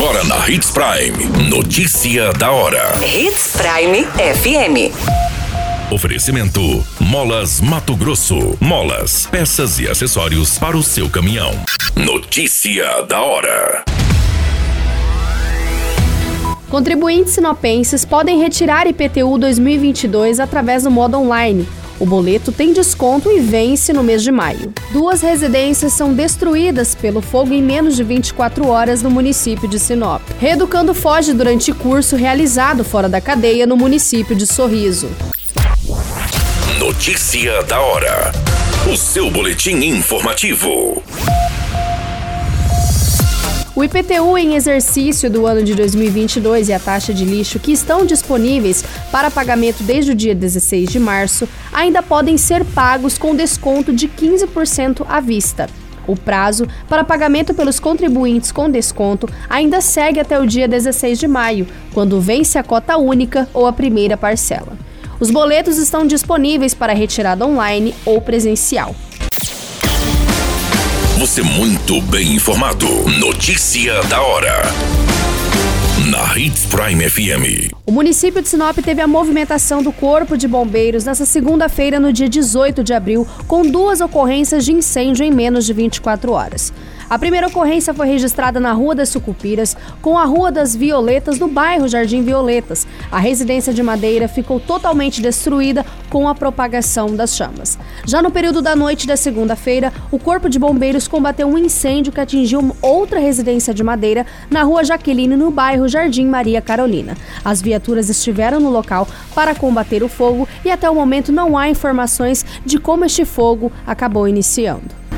Agora na Hits Prime. Notícia da hora. Hits Prime FM. Oferecimento: Molas Mato Grosso. Molas, peças e acessórios para o seu caminhão. Notícia da hora. Contribuintes sinopenses podem retirar IPTU 2022 através do modo online. O boleto tem desconto e vence no mês de maio. Duas residências são destruídas pelo fogo em menos de 24 horas no município de Sinop. Reeducando foge durante curso realizado fora da cadeia no município de Sorriso. Notícia da hora. O seu boletim informativo. O IPTU em exercício do ano de 2022 e a taxa de lixo que estão disponíveis para pagamento desde o dia 16 de março ainda podem ser pagos com desconto de 15% à vista. O prazo para pagamento pelos contribuintes com desconto ainda segue até o dia 16 de maio, quando vence a cota única ou a primeira parcela. Os boletos estão disponíveis para retirada online ou presencial. Você muito bem informado. Notícia da hora. Na Hits Prime FM. O município de Sinop teve a movimentação do Corpo de Bombeiros nesta segunda-feira, no dia 18 de abril, com duas ocorrências de incêndio em menos de 24 horas. A primeira ocorrência foi registrada na Rua das Sucupiras, com a Rua das Violetas, no bairro Jardim Violetas. A residência de madeira ficou totalmente destruída com a propagação das chamas. Já no período da noite da segunda-feira, o Corpo de Bombeiros combateu um incêndio que atingiu outra residência de madeira na Rua Jaqueline, no bairro Jardim Maria Carolina. As viaturas estiveram no local para combater o fogo e até o momento não há informações de como este fogo acabou iniciando.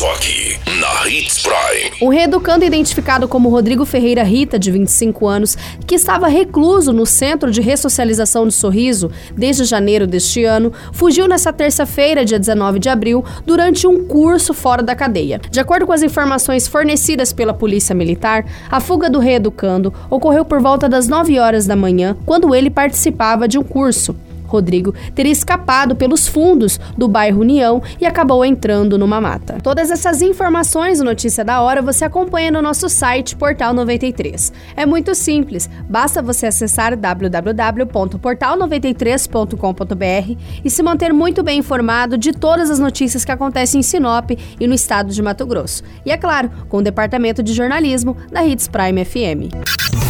Só aqui, na Hits Prime. Um reeducando identificado como Rodrigo Ferreira Rita, de 25 anos, que estava recluso no Centro de Ressocialização de Sorriso desde janeiro deste ano, fugiu nesta terça-feira, dia 19 de abril, durante um curso fora da cadeia. De acordo com as informações fornecidas pela Polícia Militar, a fuga do reeducando ocorreu por volta das 9 horas da manhã, quando ele participava de um curso. Rodrigo teria escapado pelos fundos do bairro União e acabou entrando numa mata. Todas essas informações no Notícia da Hora você acompanha no nosso site Portal 93. É muito simples, basta você acessar www.portal93.com.br e se manter muito bem informado de todas as notícias que acontecem em Sinop e no estado de Mato Grosso. E é claro, com o departamento de jornalismo da Hits Prime FM.